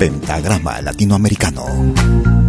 Pentagrama Latinoamericano.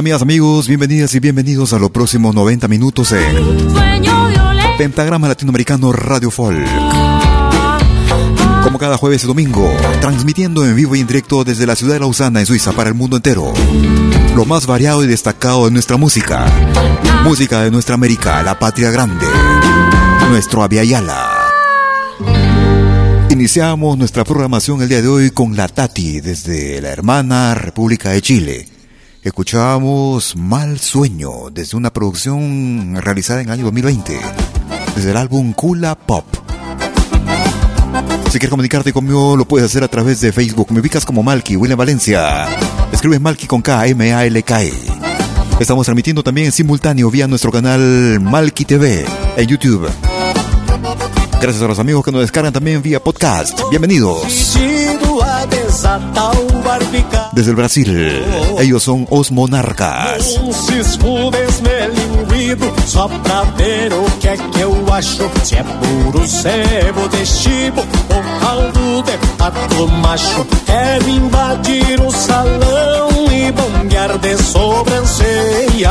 Amigas, amigos, bienvenidas y bienvenidos a los próximos 90 minutos en Pentagrama Latinoamericano Radio Folk. Como cada jueves y domingo, transmitiendo en vivo y en directo desde la ciudad de Lausana, en Suiza, para el mundo entero. Lo más variado y destacado de nuestra música. Música de nuestra América, la patria grande. Nuestro Aviala. Iniciamos nuestra programación el día de hoy con la Tati desde la hermana República de Chile. Escuchábamos Mal Sueño desde una producción realizada en el año 2020, desde el álbum Kula Pop. Si quieres comunicarte conmigo, lo puedes hacer a través de Facebook. Me ubicas como Malky, William Valencia. Escribes Malky con K, M-A-L-K. E. Estamos transmitiendo también en simultáneo vía nuestro canal Malky TV en YouTube. Gracias a los amigos que nos descargan también vía podcast. Bienvenidos. Desde el Brasil, ellos son os monarcas. Só pra ver o que é que eu acho. Se é puro sebo de chibo ou caldo de pato macho. Quero invadir o salão e bombear de sobrancelha.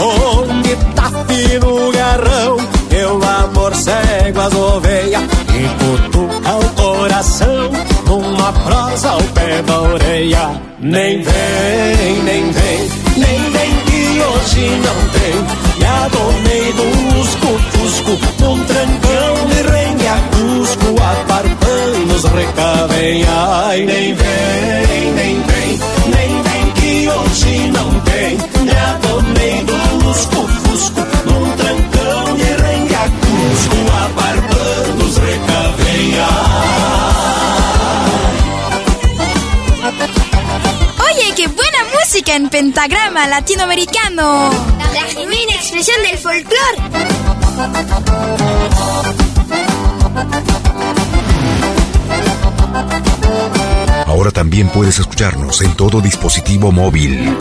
Onde tá fino garrão, eu amor cego as ovelhas e cutuca o coração numa prosa ao pé da orelha. Nem vem, nem vem, nem vem que hoje não tem. E adonei do usco-fusco, num trancão de renha cusco, aparpanos recavem. Ai, nem vem, nem vem, nem vem que hoje não tem. E adonei do usco-fusco, Oye, qué buena música en pentagrama latinoamericano. La genuina expresión del folclore. Ahora también puedes escucharnos en todo dispositivo móvil.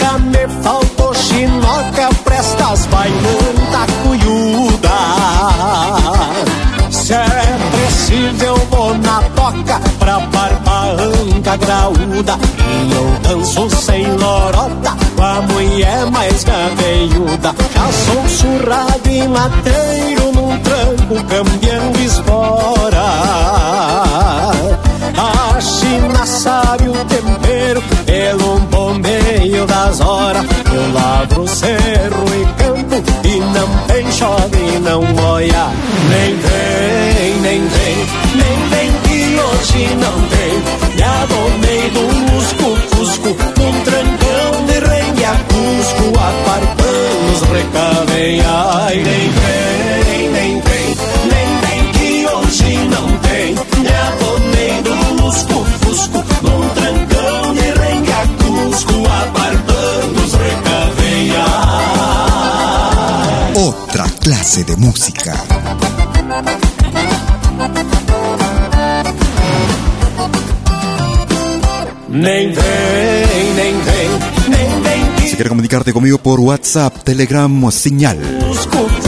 Na toca pra barbanca graúda. E eu danço sem lorota com a mulher mais gaveiuda. Já sou surrado e mateiro num tranco cambiando espora. A China sabe o tempero pelo bombeio das horas. Eu lavro cerro e campo e não tem chove não molha. Nem vem, clase de música. Si quieres comunicarte conmigo por WhatsApp, Telegram o señal,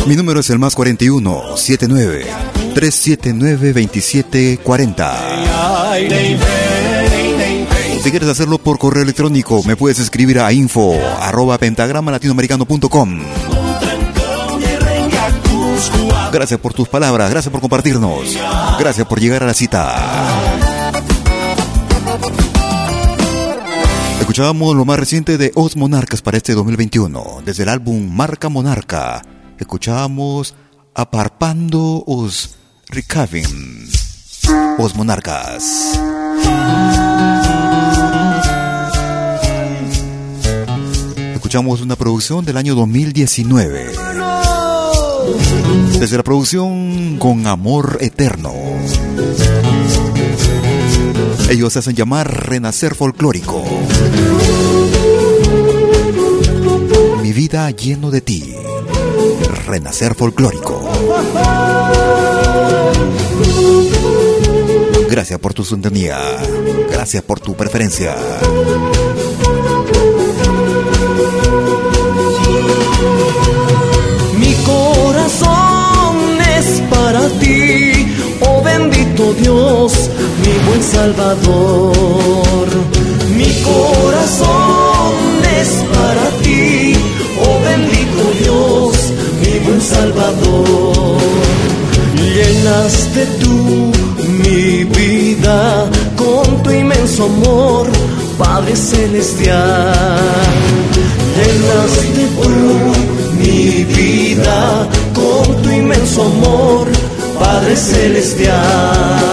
mi número es el más 41 79 379 2740. Ai, nem vem, nem vem. Si quieres hacerlo por correo electrónico, me puedes escribir a info arroba pentagrama latinoamericano.com. Gracias por tus palabras, gracias por compartirnos, gracias por llegar a la cita. Escuchábamos lo más reciente de Os Monarcas para este 2021, desde el álbum Marca Monarca. Escuchábamos Aparpando Os Recaving. Os Monarcas. Escuchamos una producción del año 2019. Desde la producción Con Amor Eterno. Ellos se hacen llamar Renacer Folclórico. Mi vida lleno de ti. Renacer Folclórico. Gracias por tu sintonía. Gracias por tu preferencia. Para ti, oh bendito Dios, mi buen Salvador. Mi corazón es para ti, oh bendito Dios, mi buen Salvador. Llenaste tú mi vida con tu inmenso amor, Padre Celestial. Llenaste tú mi vida inmenso amor, Padre Celestial.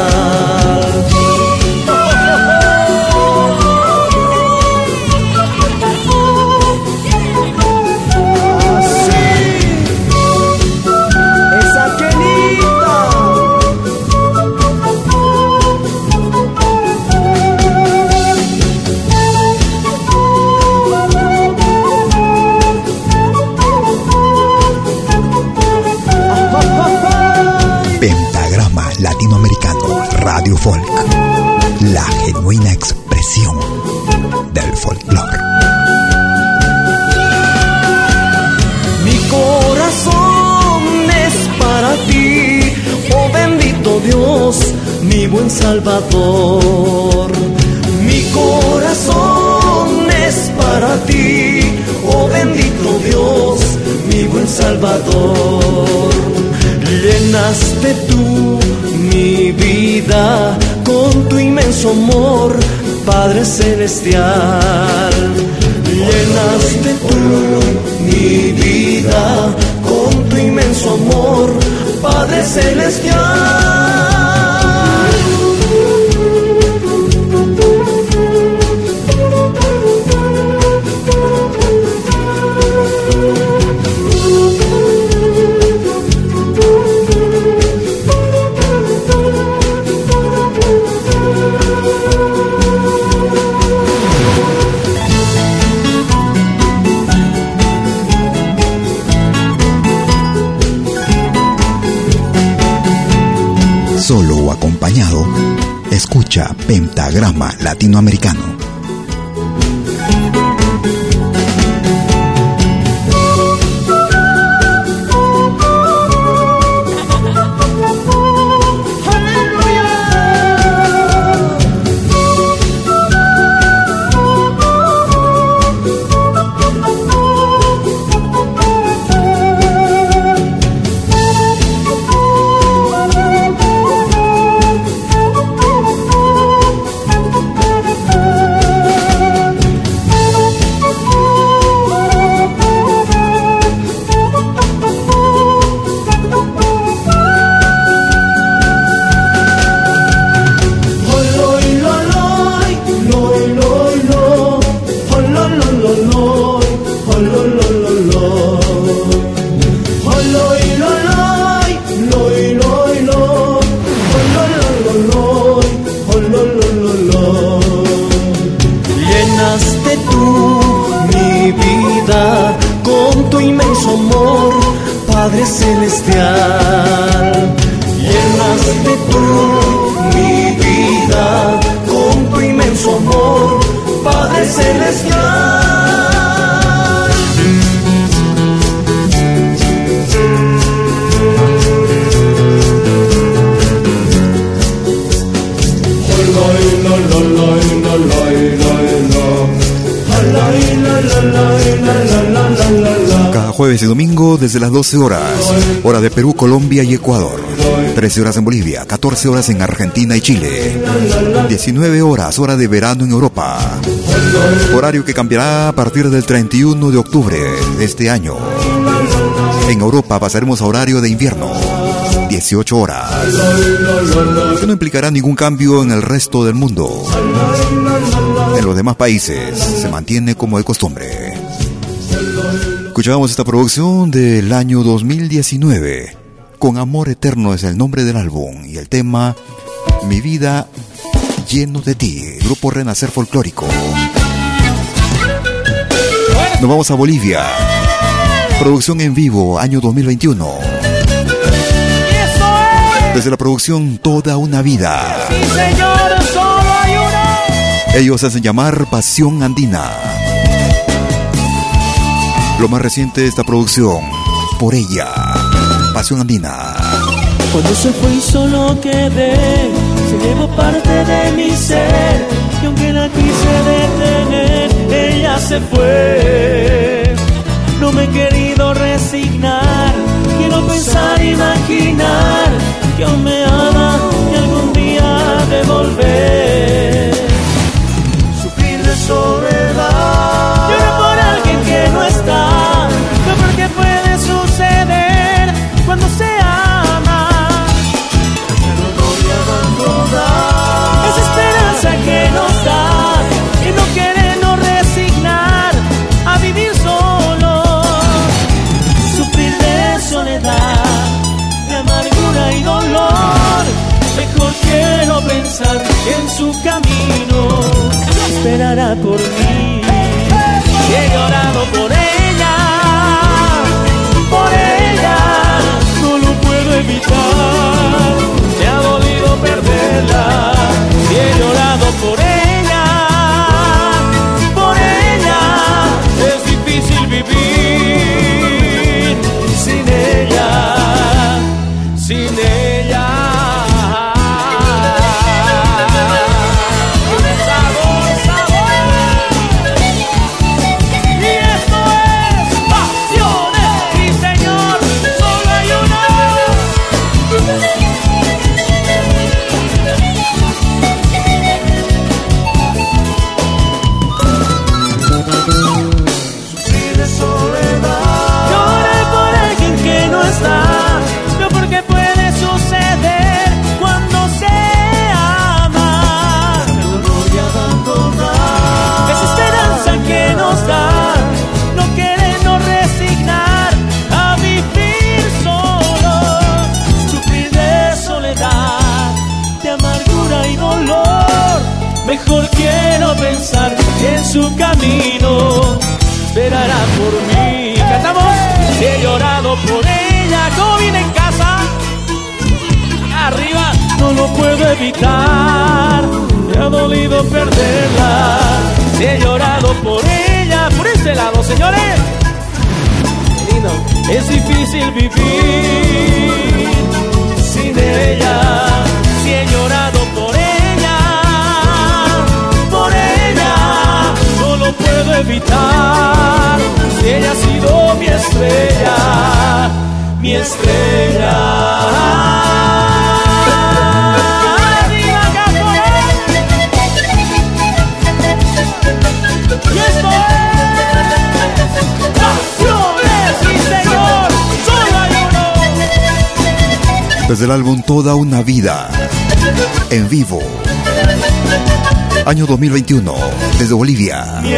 Salvador. Mi corazón es para ti, oh bendito Dios, mi buen Salvador. Llenaste tú mi vida con tu inmenso amor, Padre Celestial. Llenaste tú mi vida con tu inmenso amor, Padre Celestial. Latinoamericano. Padre Celestial, llenaste tú mi vida con tu inmenso amor, Padre Celestial. Jueves y domingo desde las 12 horas, hora de Perú, Colombia y Ecuador. 13 horas en Bolivia, 14 horas en Argentina y Chile. 19 horas, hora de verano en Europa. Horario que cambiará a partir del 31 de octubre de este año. En Europa pasaremos a horario de invierno. 18 horas. Que no implicará ningún cambio en el resto del mundo. En los demás países se mantiene como de costumbre. Escuchábamos esta producción del año 2019. Con Amor Eterno es el nombre del álbum y el tema Mi vida lleno de ti, grupo Renacer Folclórico. Nos vamos a Bolivia. Producción en vivo, año 2021. Desde la producción Toda una vida. Ellos hacen llamar Pasión Andina. Lo más reciente de esta producción, por ella, Pasión Andina. Cuando se fue y solo quedé, se llevó parte de mi ser. Y aunque la quise detener, ella se fue. No me he querido resignar, quiero pensar, imaginar que aún me ama y algún día devolver. Sufrir de soledad perderla, y he llorado por ella, Desde el álbum Toda una vida. En vivo. Año 2021. Desde Bolivia. Mi.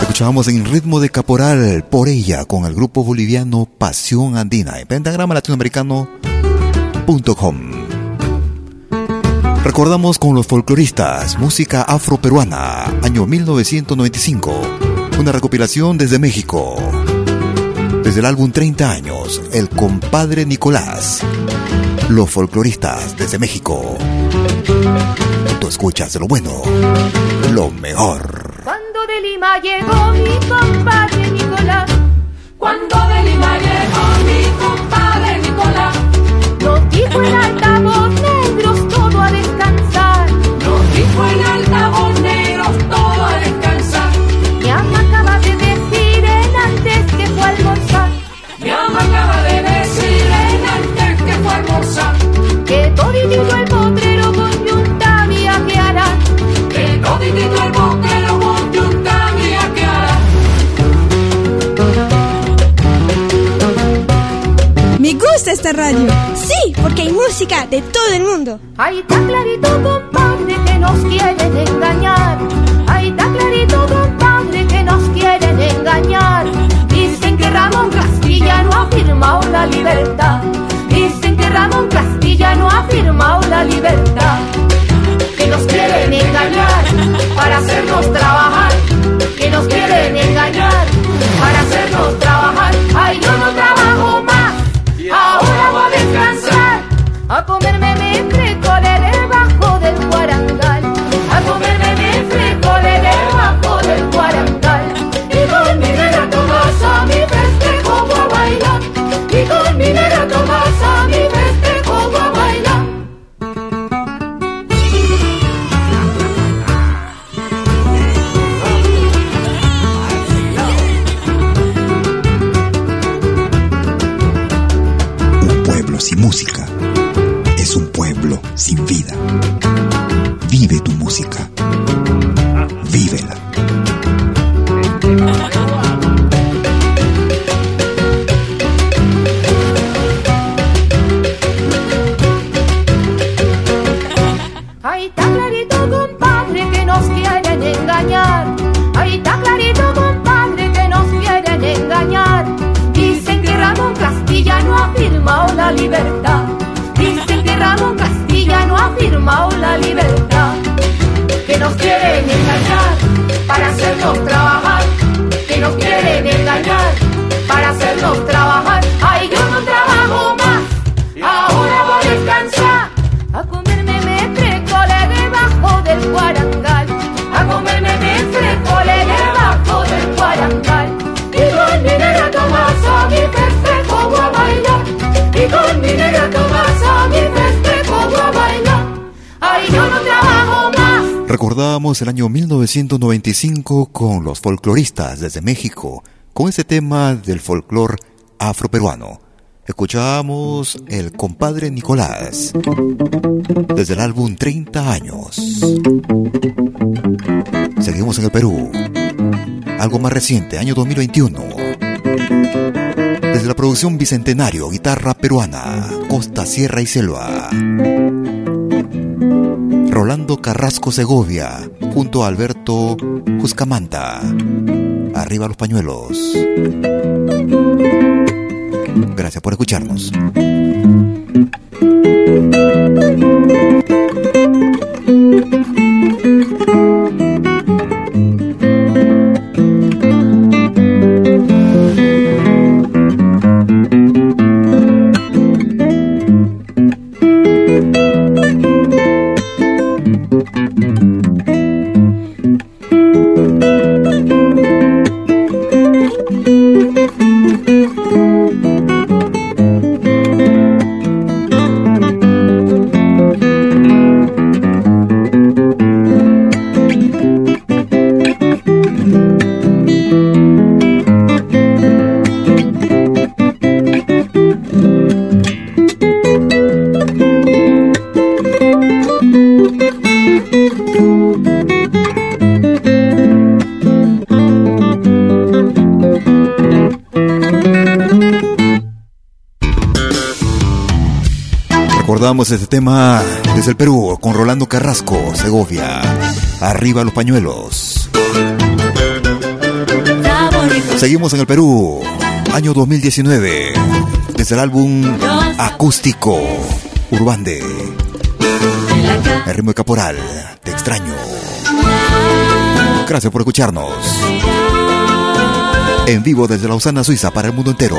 Escuchábamos en ritmo de caporal por ella con el grupo boliviano Pasión Andina en pentagrama latinoamericano.com. Recordamos con los folcloristas música afroperuana, año 1995 una recopilación desde México. Desde el álbum 30 años, El compadre Nicolás. Los folcloristas desde México. Tú escuchas lo bueno, lo mejor. Cuando de Lima llegó mi compadre Nicolás. Cuando de Lima llegó mi compadre Nicolás. Radio. Sí, porque hay música de todo el mundo. Ahí está clarito, compadre, que nos quieren engañar. Ahí está clarito, compadre, que nos quieren engañar. Dicen que Ramón Castilla no ha firmado la libertad. Dicen que Ramón Castilla no ha firmado la libertad. Que nos quieren engañar para hacernos trabajar. Que nos quieren engañar para hacernos trabajar. Ay, yo no descansar. A comerme nos quieren engañar para hacernos trabajar. Que nos quieren engañar para hacernos trabajar. Ay, yo no trabajo más. Ahora voy a descansar. A comerme mi frijoles debajo del guarangal. A comerme mi frijoles debajo del guarangal. Y con mi negra Tomasa mi festejo voy a bailar. Y con mi negra más. Recordamos el año 1995 con los folcloristas desde México, con ese tema del folclor afroperuano. Escuchamos El compadre Nicolás, desde el álbum 30 años. Seguimos en el Perú. Algo más reciente, año 2021. Desde la producción Bicentenario, guitarra peruana, costa, sierra y selva. Rolando Carrasco Segovia, junto a Alberto Juscamanta. Arriba los pañuelos. Gracias por escucharnos. Recordamos este tema desde el Perú con Rolando Carrasco, Segovia. Arriba los pañuelos. Seguimos en el Perú, año 2019, desde el álbum acústico Urbande. El ritmo de Caporal, te extraño. Gracias por escucharnos. En vivo desde Lausana, Suiza, para el mundo entero.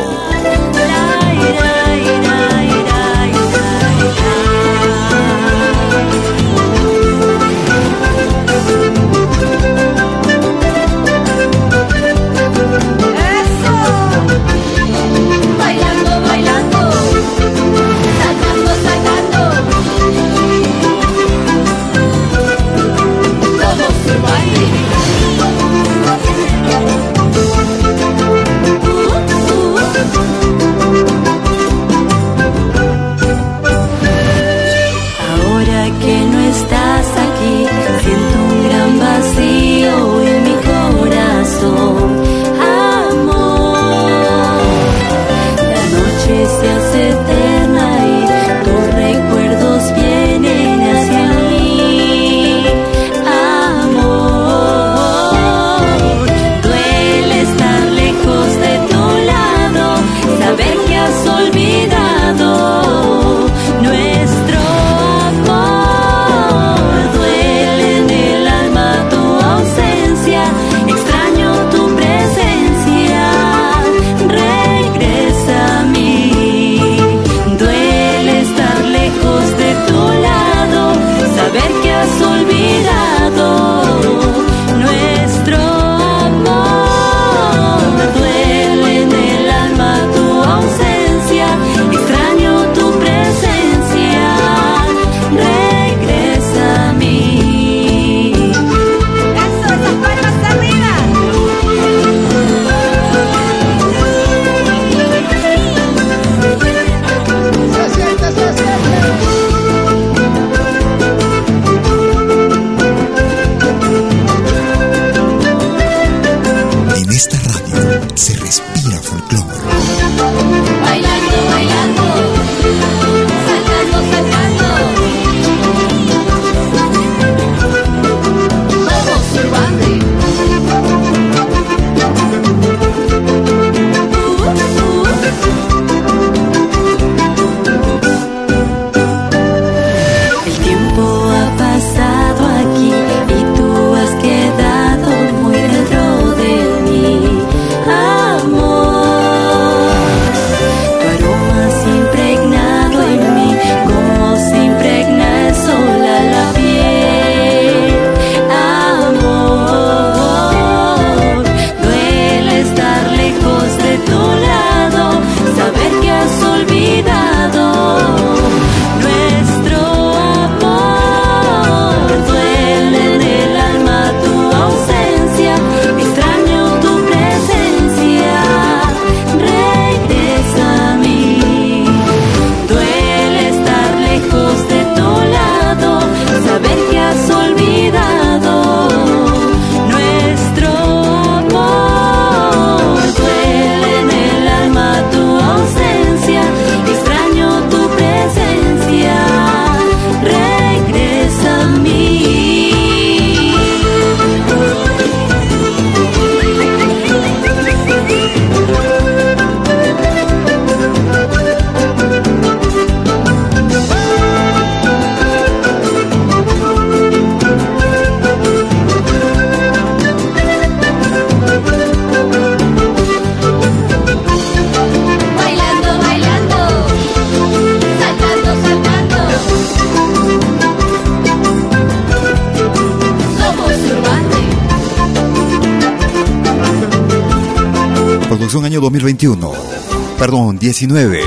19.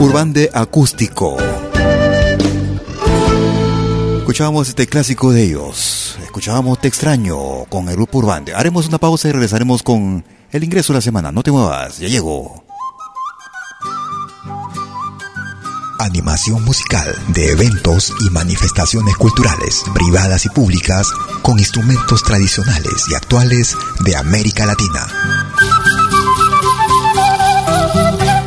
Urbande Acústico. Escuchábamos este clásico de ellos. Escuchábamos Te extraño con el grupo Urbande. Haremos una pausa y regresaremos con el ingreso de la semana. No te muevas, ya llegó. Animación musical de eventos y manifestaciones culturales, privadas y públicas, con instrumentos tradicionales y actuales de América Latina.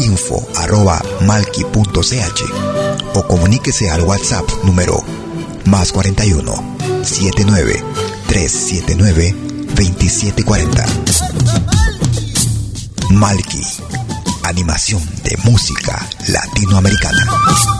info.malki.ch o comuníquese al WhatsApp número más 41 79 379 2740. Malki, animación de música latinoamericana.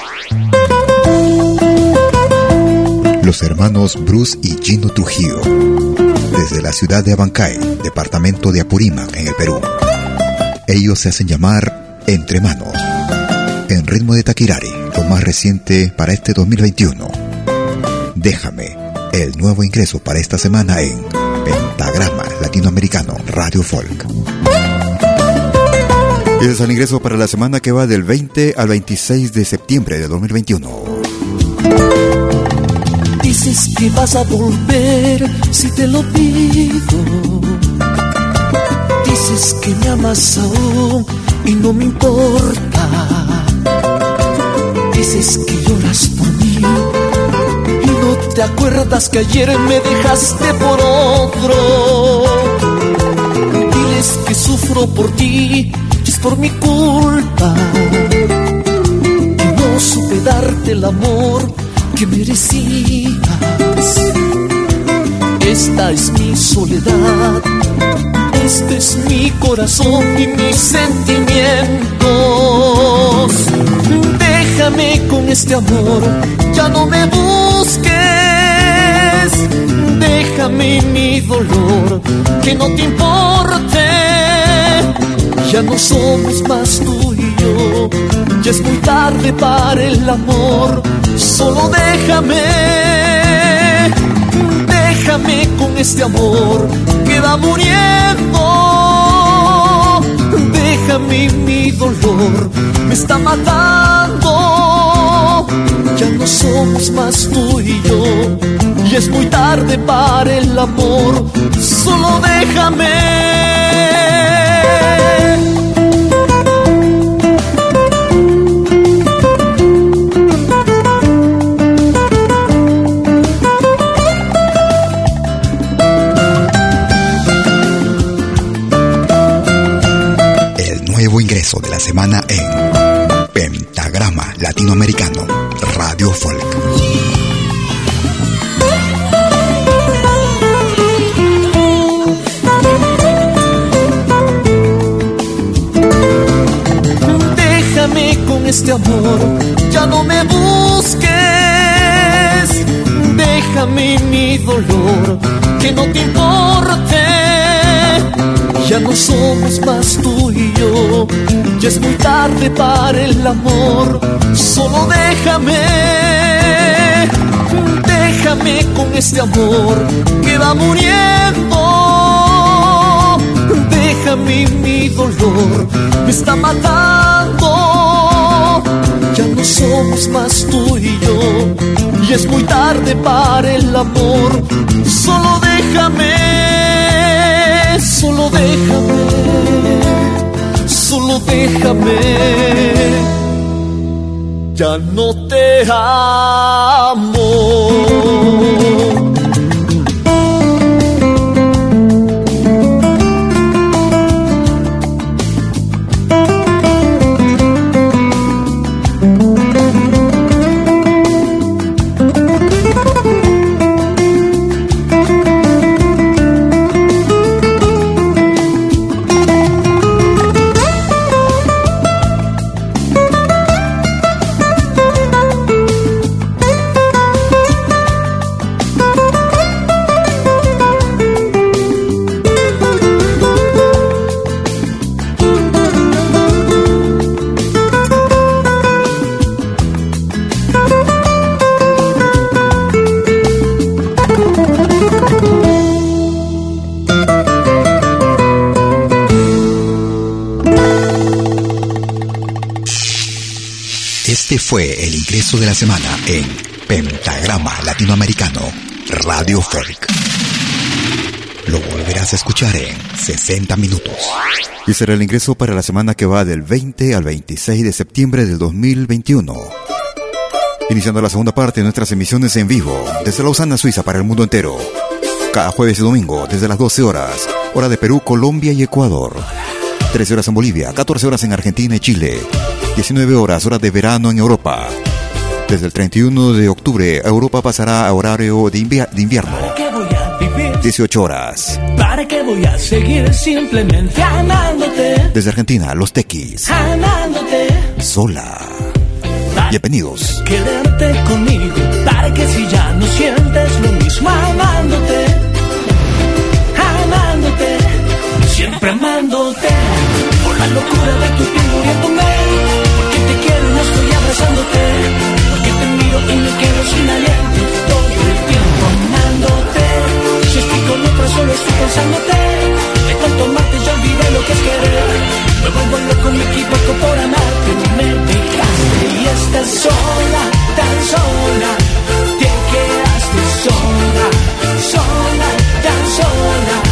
Los hermanos Bruce y Gino Trujillo, desde la ciudad de Abancay, departamento de Apurímac, en el Perú. Ellos se hacen llamar Entre Manos, en ritmo de Taquirari, lo más reciente para este 2021. Déjame, el nuevo ingreso para esta semana en Pentagrama Latinoamericano Radio Folk. Ese es el ingreso para la semana que va del 20 al 26 de septiembre de 2021. Dices que vas a volver si te lo pido. Dices que me amas aún y no me importa. Dices que lloras por mí y no te acuerdas que ayer me dejaste por otro. Diles que sufro por ti por mi culpa. Que no supe darte el amor que merecías. Esta es mi soledad, este es mi corazón y mis sentimientos. Déjame con este amor, ya no me busques. Déjame mi dolor, que no te importe ya no somos más tú yo, ya es muy tarde para el amor. Solo déjame, déjame con este amor que va muriendo. Déjame mi dolor, me está matando. Ya no somos más tú y yo, y es muy tarde para el amor. Solo déjame. Semana en Pentagrama Latinoamericano, Radio Folk. Déjame con este amor, ya no me busques. Déjame mi dolor, que no te importe ya no somos más tú y yo, ya es muy tarde para el amor. Solo déjame, déjame con este amor que va muriendo. Déjame mi dolor, me está matando. Ya no somos más tú y yo, y es muy tarde para el amor. Solo déjame solo déjame, solo déjame, ya no te amo. Fue el ingreso de la semana en Pentagrama Latinoamericano, Radio Folk. Lo volverás a escuchar en 60 minutos. Y será el ingreso para la semana que va del 20 al 26 de septiembre del 2021. Iniciando la segunda parte de nuestras emisiones en vivo, desde Lausana, Suiza, para el mundo entero. Cada jueves y domingo, desde las 12 horas, hora de Perú, Colombia y Ecuador. 13 horas en Bolivia, 14 horas en Argentina y Chile. 19 horas, hora de verano en Europa. Desde el 31 de octubre, Europa pasará a horario de, invierno. 18 horas. ¿Para qué voy a seguir simplemente amándote? Desde Argentina, Los Tequis. Amándote. Sola. Bienvenidos. Quedarte conmigo, para que si ya no sientes lo mismo amándote. Amándote. Siempre amándote. Por la locura de tu piel abrazándote, porque te miro y me quedo sin aliento todo el tiempo amándote. Si estoy con otra solo estoy pensándote, de tanto amarte ya olvidé lo que es querer. Me vuelvo loco, me equivoco por amarte, me dejaste y estás sola, tan sola, te quedaste sola, sola, tan sola.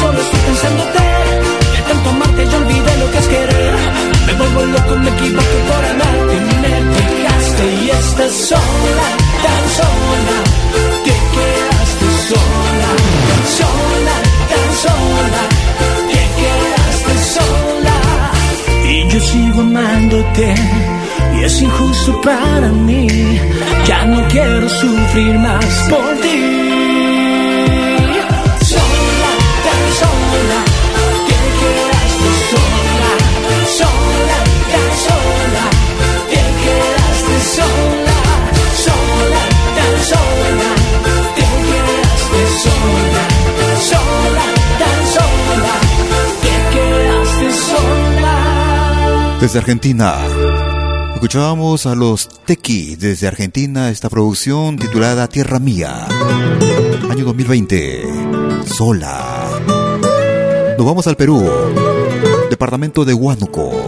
Solo estoy pensándote. De tanto amarte yo olvidé lo que es querer. Me vuelvo loco, me equivoco por amarte. Me dejaste y estás sola, tan sola. Te quedaste sola, sola, tan sola. Te quedaste sola. Y yo sigo amándote. Y es injusto para mí. Ya no quiero sufrir más por ti. Desde Argentina. Escuchábamos a los Tequi desde Argentina esta producción titulada Tierra Mía. Año 2020. Sola. Nos vamos al Perú. Departamento de Huánuco.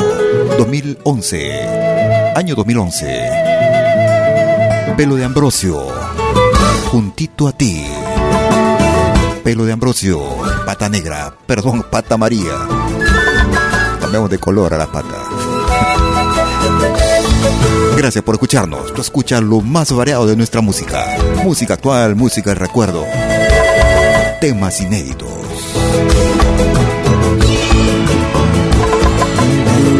2011. Año 2011. Pelo de Ambrosio. Juntito a ti. Pelo de Ambrosio. Pata negra. Perdón, pata María. Cambiamos de color a la pata. Gracias por escucharnos. Tú escuchas lo más variado de nuestra música. Música actual, música de recuerdo. Temas inéditos.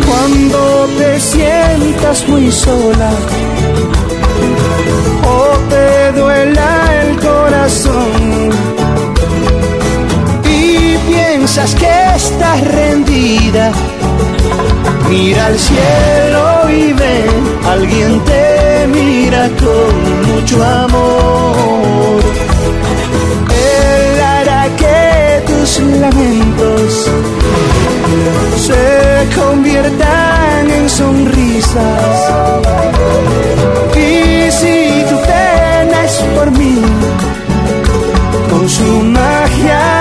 Cuando te sientas muy sola o te duela el corazón piensas que estás rendida, mira al cielo y ve, alguien te mira con mucho amor. Él hará que tus lamentos se conviertan en sonrisas. Y si tu pena es por mí, con su magia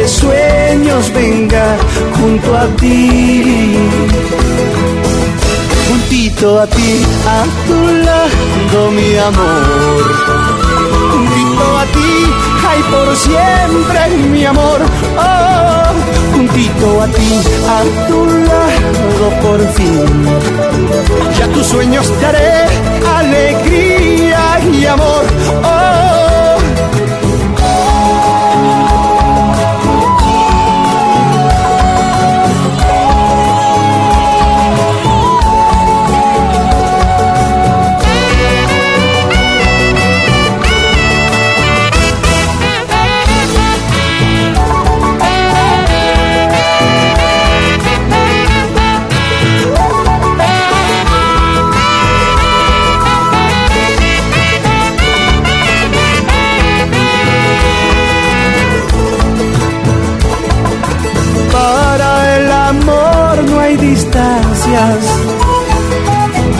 entre sueños venga junto a ti. Juntito a ti, a tu lado, mi amor. Juntito a ti, ay por siempre, mi amor. Oh, juntito a ti, a tu lado por fin. Ya tus sueños te haré alegría y amor. Oh,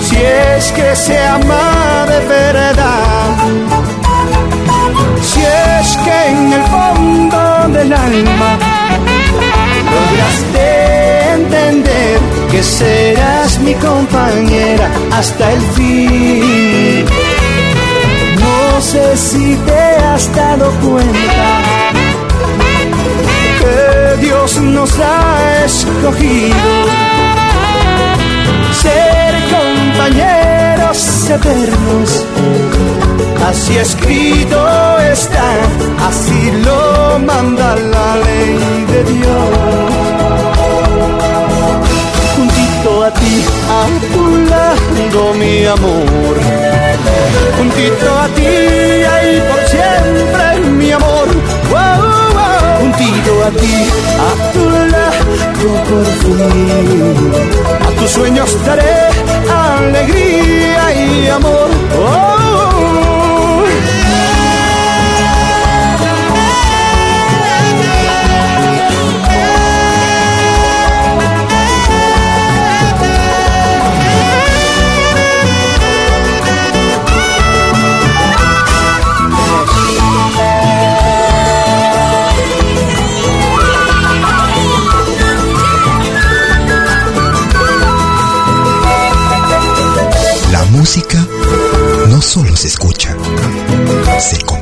Si es que se ama de verdad. Si es que en el fondo del alma lograste entender que serás mi compañera hasta el fin. No sé si te has dado cuenta que Dios nos ha escogido compañeros eternos. Así escrito está, así lo manda la ley de Dios. Juntito a ti, a tu mi amor. Juntito a ti, ahí por siempre, mi amor. Wow. Pido a ti, a tu lado por fin. A tus sueños daré alegría y amor. Oh, música no solo se escucha, se comparte.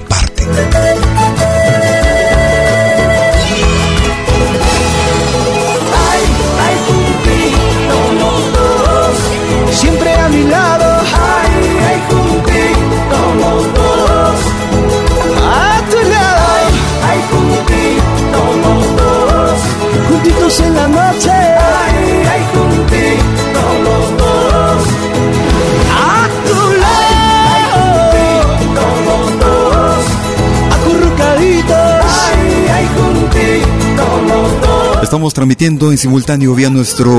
Estamos transmitiendo en simultáneo vía nuestro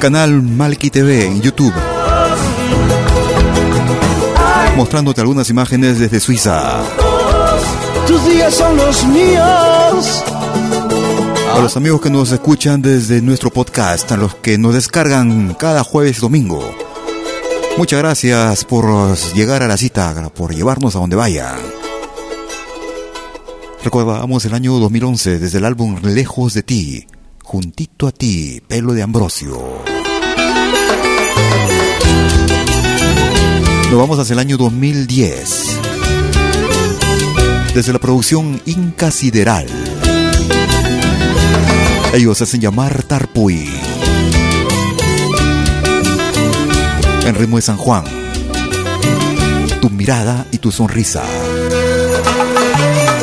canal Malki TV en YouTube. Mostrándote algunas imágenes desde Suiza. Tus días son los míos. A los amigos que nos escuchan desde nuestro podcast, a los que nos descargan cada jueves y domingo. Muchas gracias por llegar a la cita, por llevarnos a donde vayan. Recordamos el año 2011 desde el álbum Lejos de ti, juntito a ti, pelo de Ambrosio. Nos vamos hacia el año 2010. Desde la producción Inca Sideral. Ellos hacen llamar Tarpuy. En ritmo de San Juan. Tu mirada y tu sonrisa.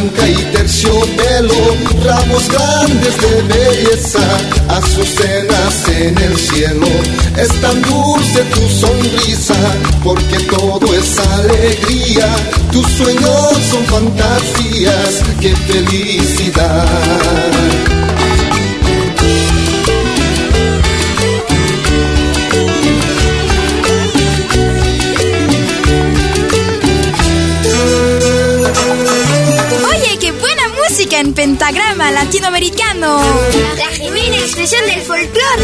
Blanca y terciopelo, ramos grandes de belleza, azucenas en el cielo. Es tan dulce tu sonrisa, porque todo es alegría. Tus sueños son fantasías, qué felicidad. En pentagrama latinoamericano. La genuina expresión del folclore.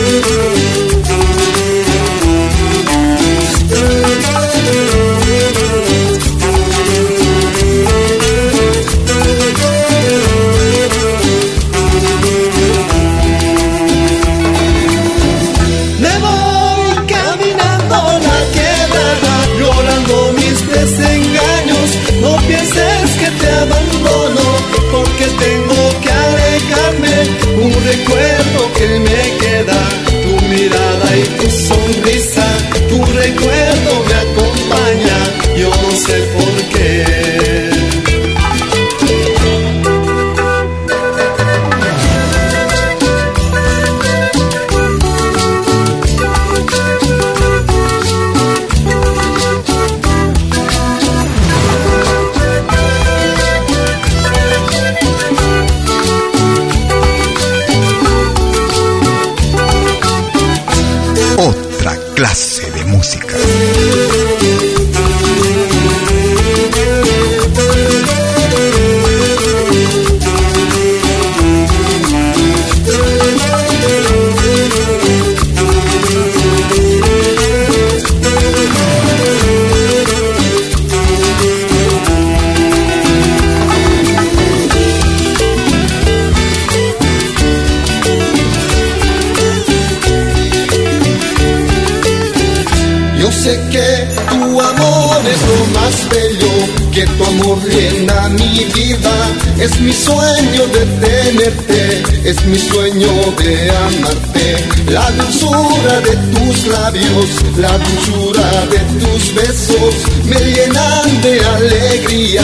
Vida. Es mi sueño de tenerte, es mi sueño de amarte. La dulzura de tus labios, la dulzura de tus besos me llenan de alegría,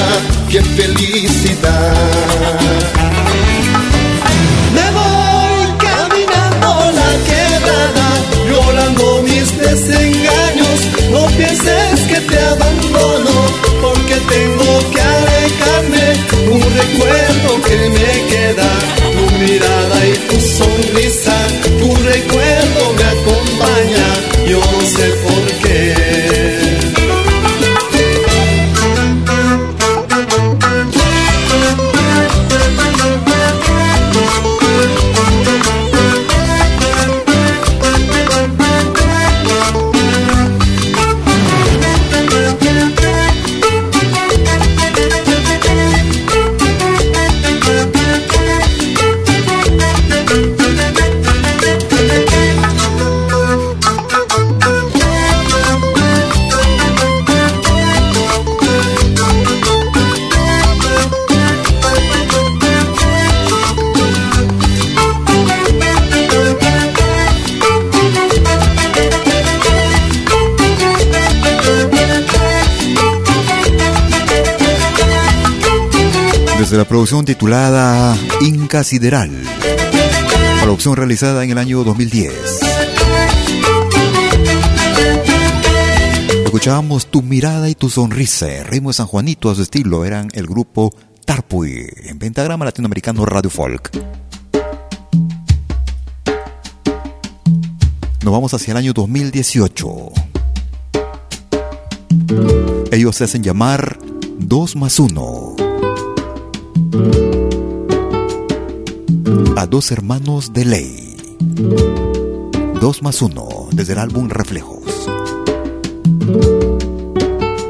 qué felicidad. Sonrisa, tu recuerdo Desde la producción titulada Inca Sideral, producción realizada en el año 2010. Escuchábamos Tu mirada y tu sonrisa, ritmo de San Juanito a su estilo, eran el grupo Tarpuy, en pentagrama latinoamericano Radio Folk. Nos vamos hacia el año 2018. Ellos se hacen llamar 2 más 1. A dos hermanos de ley. 2 más 1 desde el álbum Reflejos.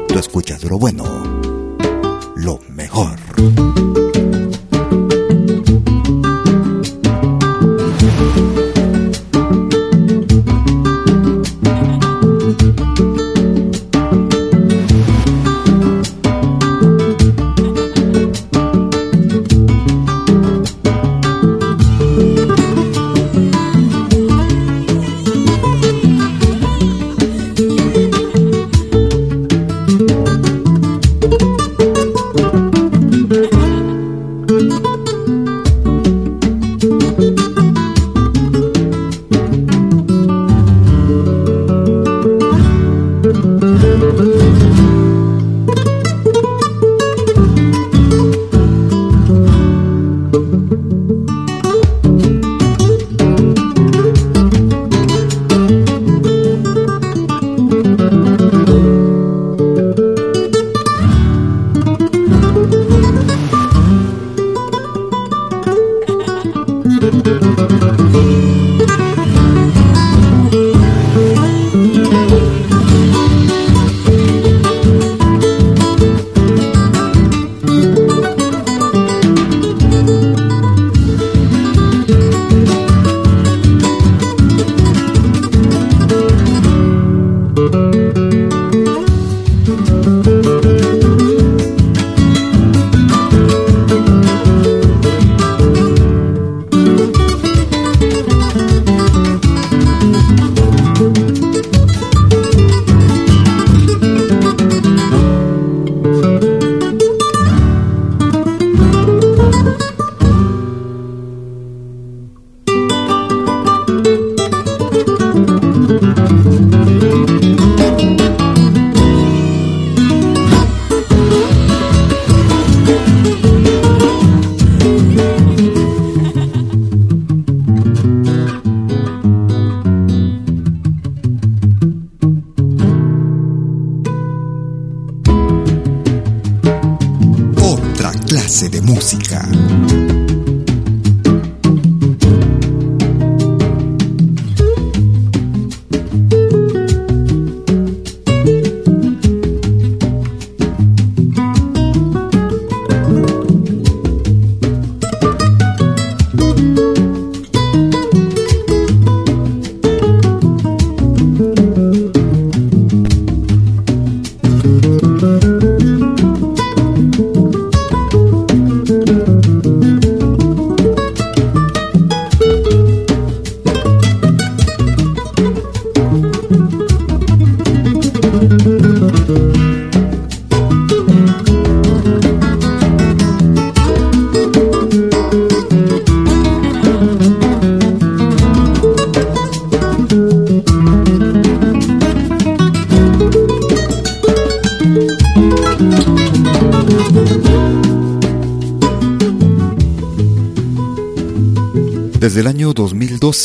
Tú escuchas lo bueno, lo mejor.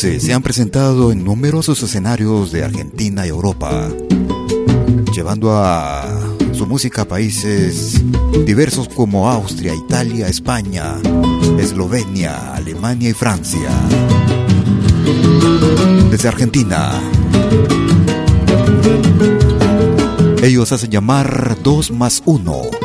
2012 se han presentado en numerosos escenarios de Argentina y Europa, llevando a su música a países diversos como Austria, Italia, España, Eslovenia, Alemania y Francia. Desde Argentina, ellos hacen llamar 2 más 1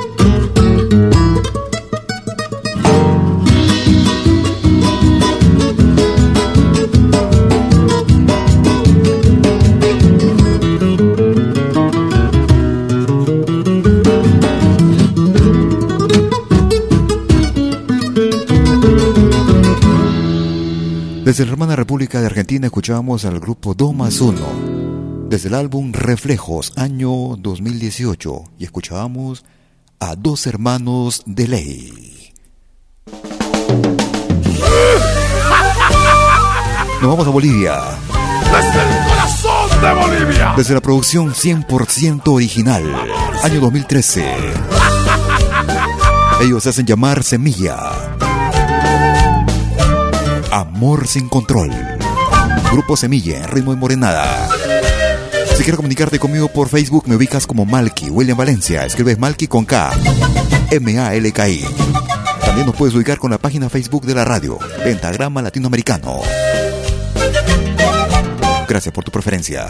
Desde la hermana República de Argentina escuchamos al grupo 2 más 1 desde el álbum Reflejos, año 2018, y escuchábamos a dos hermanos de ley. Nos vamos a Bolivia. Desde el corazón de Bolivia. Desde la producción 100% original, año 2013. Ellos se hacen llamar Semilla. Amor sin control. Grupo Semilla, ritmo y morenada. Si quieres comunicarte conmigo por Facebook, me ubicas como Malky, William Valencia. Escribes Malky con K. M-A-L-K-I. También nos puedes ubicar con la página Facebook de la radio, Pentagrama Latinoamericano. Gracias por tu preferencia.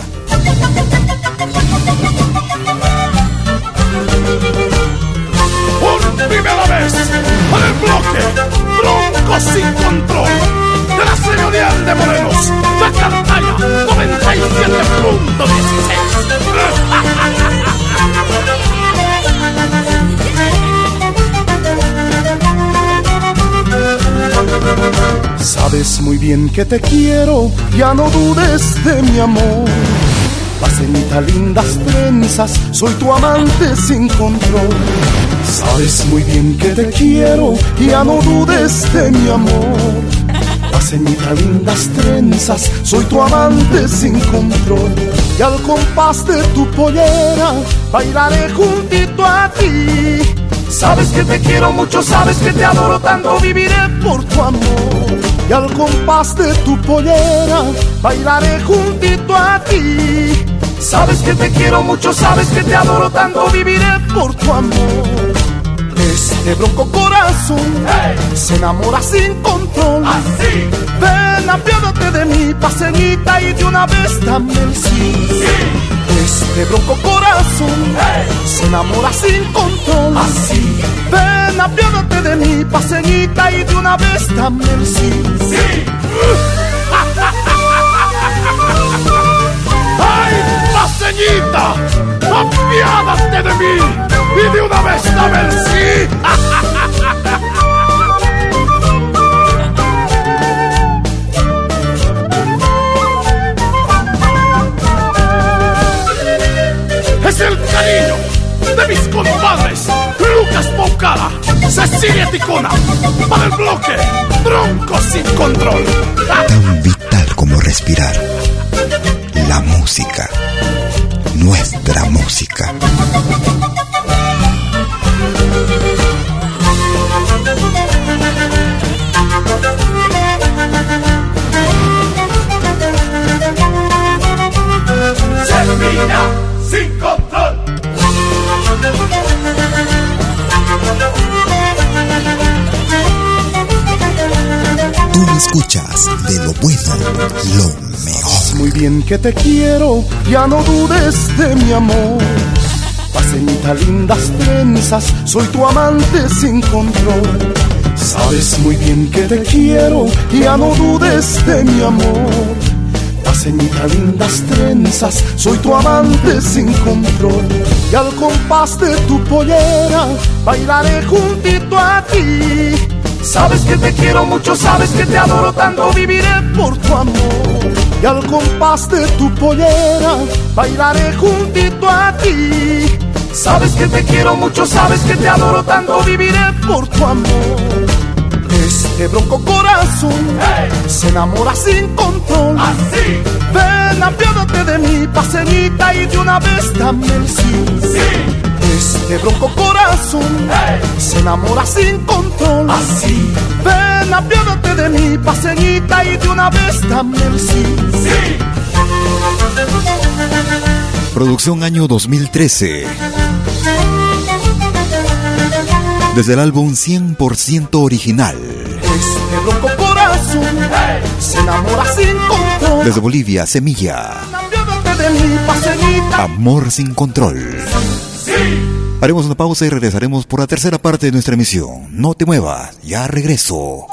Primera vez, para el bloque, Bronco sin control de la señorial de Morelos, la Cartaya 97.16. Sabes muy bien que te quiero, ya no dudes de mi amor. Pasenita lindas trenzas, soy tu amante sin control. Sabes muy bien que te quiero, ya no dudes de mi amor ceñita lindas trenzas, soy tu amante sin control. Y al compás de tu pollera, bailaré juntito a ti. Sabes que te quiero mucho, sabes que te adoro tanto, viviré por tu amor. Y al compás de tu pollera, bailaré juntito a ti. Sabes que te quiero mucho, sabes que te adoro tanto, viviré por tu amor. Este bronco corazón se enamora sin control. Así. Ven, apiádate de mi paseñita y de una vez dame el sí. Este bronco corazón se enamora sin control. Así. Ven, apiádate de mi paseñita y de una vez dame el sí. Sí. ¡Ay, paseñita! ¡Apiádate de mí! y de una vez dame el es el cariño de mis compadres Lucas Paucara, Cecilia Ticona, para el bloque Tronco sin control. Tan vital como respirar. La música. Nuestra música. Sin control. Tú escuchas de lo bueno, lo mejor. Muy bien que te quiero, ya no dudes de mi amor. Paseñita lindas trenzas, soy tu amante sin control. Sabes muy bien que te quiero, ya no dudes de mi amor ceñita lindas trenzas, soy tu amante sin control. Y al compás de tu pollera, bailaré juntito a ti. Sabes que te quiero mucho, sabes que te adoro tanto, viviré por tu amor. Y al compás de tu pollera, bailaré juntito a ti. Sabes que te quiero mucho, sabes que te adoro tanto, viviré por tu amor. Este bronco corazón se enamora sin control. Así. Ven, apiádate de mi paseñita y de una vez dame el sí. Este bronco corazón se enamora sin control. Así. Ven, apiádate de mi paseñita y y de una vez dame el sí. Sí. Producción año 2013. Desde el álbum 100% original. Este loco corazón se enamora sin control. Desde Bolivia, Semilla. De. Amor sin control. Sí. Haremos una pausa y regresaremos por la tercera parte de nuestra emisión. No te muevas, ya regreso.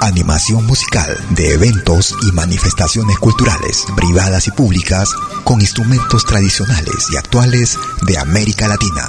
Animación musical de eventos y manifestaciones culturales, privadas y públicas, con instrumentos tradicionales y actuales de América Latina.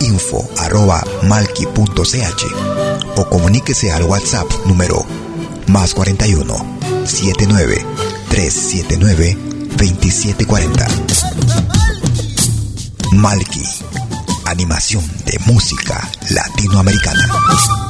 info.malki.ch o comuníquese al WhatsApp número más 41 79 379 2740. Malki, animación de música latinoamericana.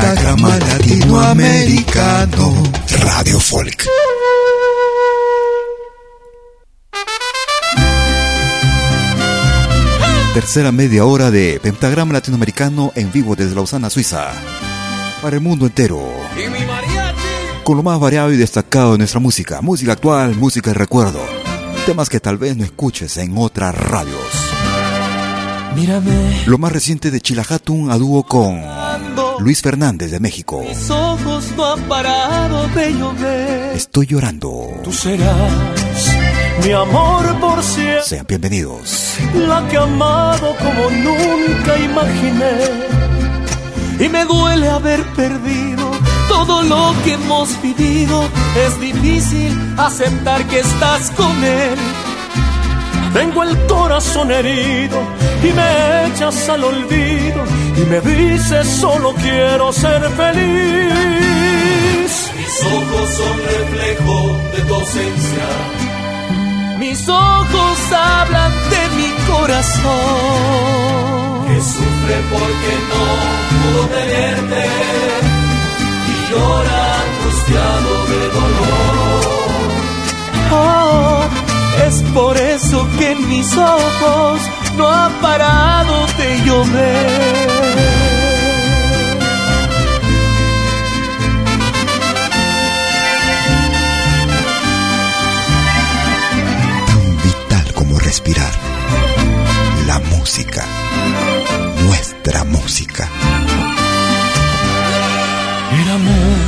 Pentagrama Latinoamericano Radio Folk. Tercera media hora de Pentagrama Latinoamericano en vivo desde Lausana, Suiza. Para el mundo entero. Con lo más variado y destacado de nuestra música. Música actual, música de recuerdo. Temas que tal vez no escuches en otras radios. Mírame. Lo más reciente de Chilahatun a dúo con Luis Fernández de México. Mis ojos no han parado de llover. Estoy llorando. Tú serás mi amor por siempre. Sean bienvenidos. La que he amado como nunca imaginé. Y me duele haber perdido todo lo que hemos vivido. Es difícil aceptar que estás con él. Tengo el corazón herido y me echas al olvido y me dices solo quiero ser feliz. Mis ojos son reflejo de tu ausencia. Mis ojos hablan de mi corazón. Que sufre porque no pudo tenerte y llora angustiado de dolor. Oh, es por eso que en mis ojos no ha parado de llover. respirar. La música, nuestra música. El amor,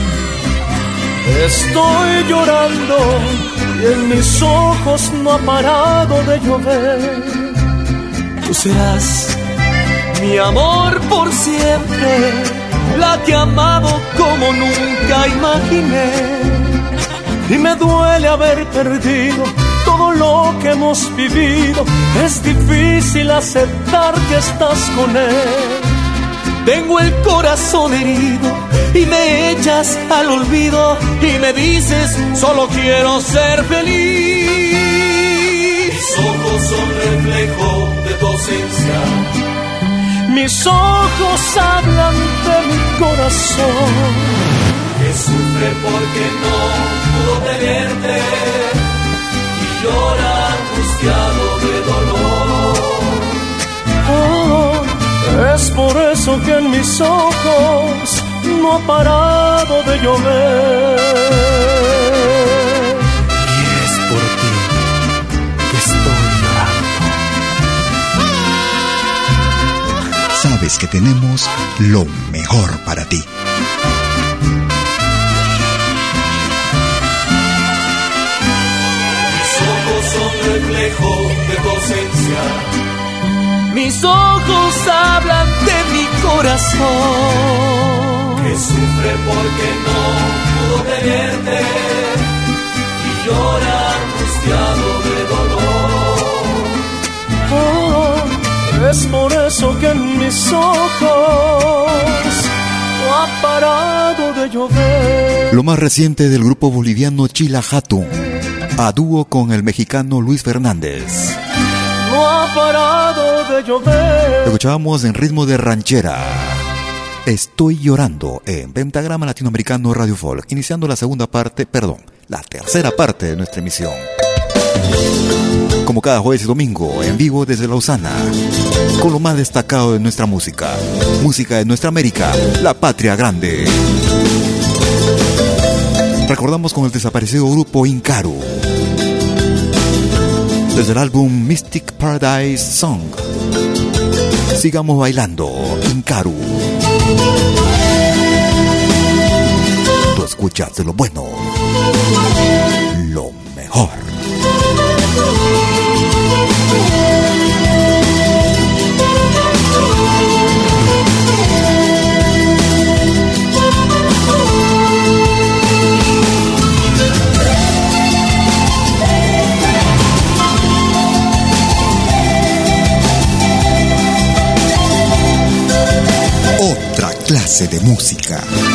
estoy llorando y en mis ojos no ha parado de llover. Tú serás mi amor por siempre, la que he amado como nunca imaginé. Y me duele haber perdido todo lo que hemos vivido, es difícil aceptar que estás con él. Tengo el corazón herido y me echas al olvido y me dices, solo quiero ser feliz. Mis ojos son reflejo de tu ausencia. Mis ojos hablan de mi corazón. Que sufre porque no pudo tenerte llora angustiado de dolor. Oh, es por eso que en mis ojos no ha parado de llover. Y es por ti que estoy llorando. Sabes que tenemos lo mejor para ti. reflejo de tu ausencia. Mis ojos hablan de mi corazón. Que sufre porque no pudo tenerte y llora angustiado de dolor. Oh, es por eso que en mis ojos no ha parado de llover. Lo más reciente del grupo boliviano Chilajatu a dúo con el mexicano Luis Fernández. Ha parado de llover. Escuchábamos en ritmo de ranchera. Estoy llorando en Pentagrama Latinoamericano Radio Folk, iniciando la segunda parte, perdón, la tercera parte de nuestra emisión. Como cada jueves y domingo, en vivo desde Lausana, con lo más destacado de nuestra música, música de nuestra América, la patria grande. Recordamos con el desaparecido grupo Incaru. Desde el álbum Mystic Paradise Song. Sigamos bailando, Incaru. Tú escuchas de lo bueno, lo mejor. De música.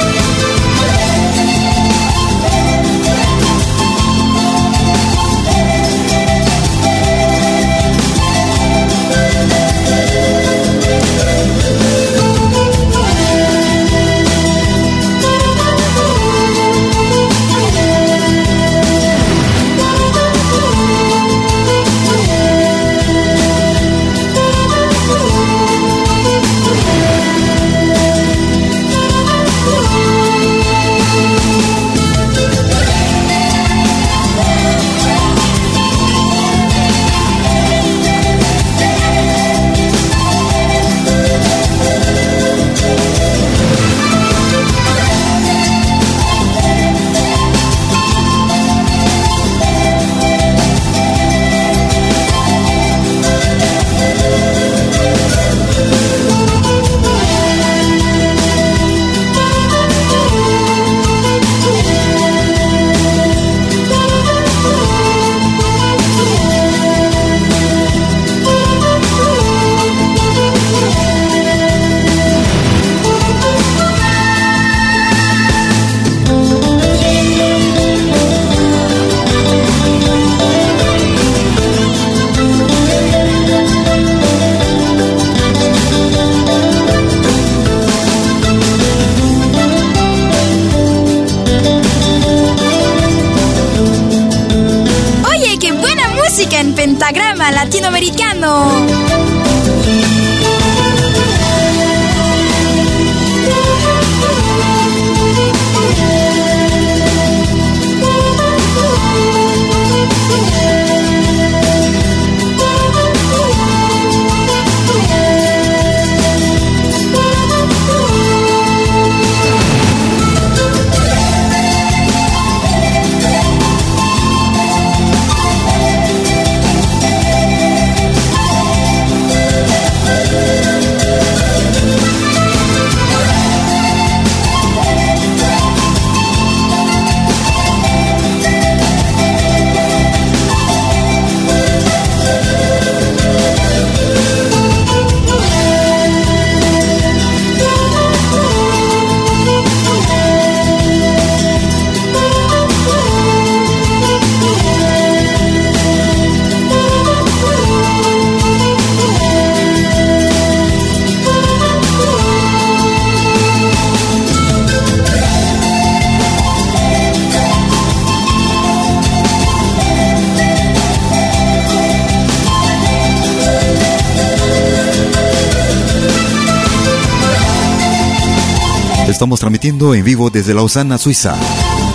Desde Lausana, Suiza,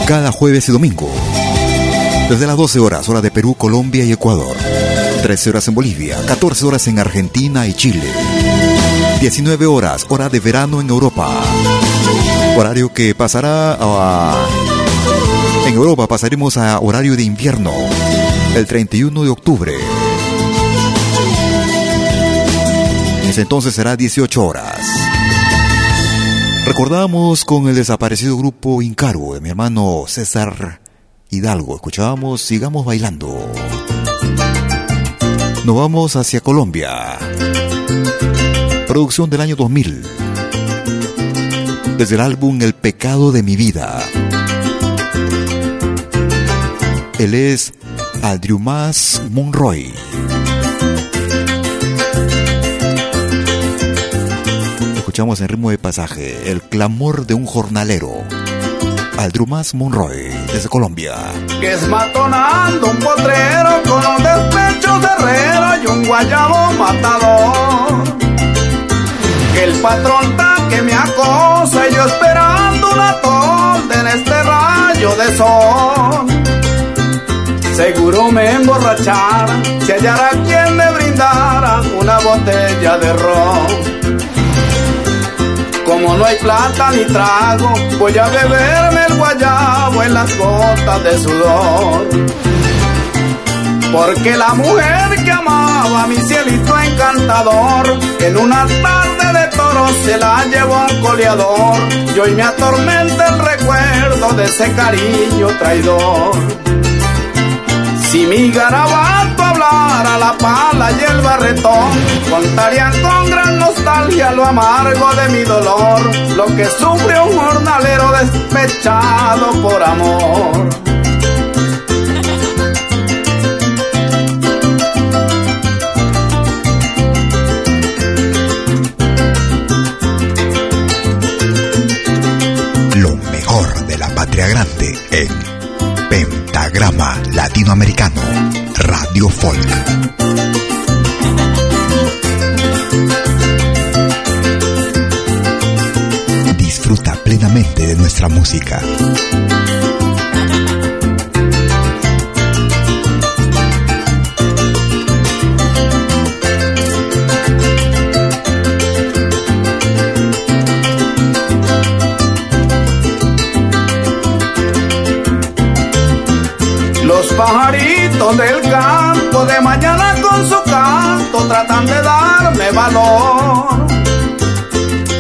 cada jueves y domingo. Desde las 12 horas, hora de Perú, Colombia y Ecuador. 13 horas en Bolivia, 14 horas en Argentina y Chile. 19 horas, hora de verano en Europa. Horario que pasará a... En Europa pasaremos a horario de invierno, el 31 de octubre. Ese entonces será 18 horas. Recordamos con el desaparecido grupo Incaru de mi hermano César Hidalgo. Escuchábamos Sigamos Bailando. Nos vamos hacia Colombia. Producción del año 2000. Desde el álbum El pecado de mi vida. Él es Aldriumas Monroy. Escuchamos en ritmo de pasaje el clamor de un jornalero. Aldrumas Monroy, desde Colombia. Que es matonando un potrero con los despechos de y un guayabo matador. Que el patrón está que me acosa y yo esperando una torta en este rayo de sol. Seguro me emborrachara si hallara quien me brindara una botella de ron. Como no hay plata ni trago, voy a beberme el guayabo en las gotas de sudor. Porque la mujer que amaba a mi cielito encantador, en una tarde de toros se la llevó un coleador. Y hoy me atormenta el recuerdo de ese cariño traidor. Si mi garabato hablara la pala y el barretón, contarían con gran nostalgia lo amargo de mi dolor, lo que sufre un jornalero despechado por amor. Lo mejor de la patria grande en Pentagrama Latinoamericano, Radio Folk. Disfruta plenamente de nuestra música. Pajaritos del campo de mañana con su canto tratan de darme valor.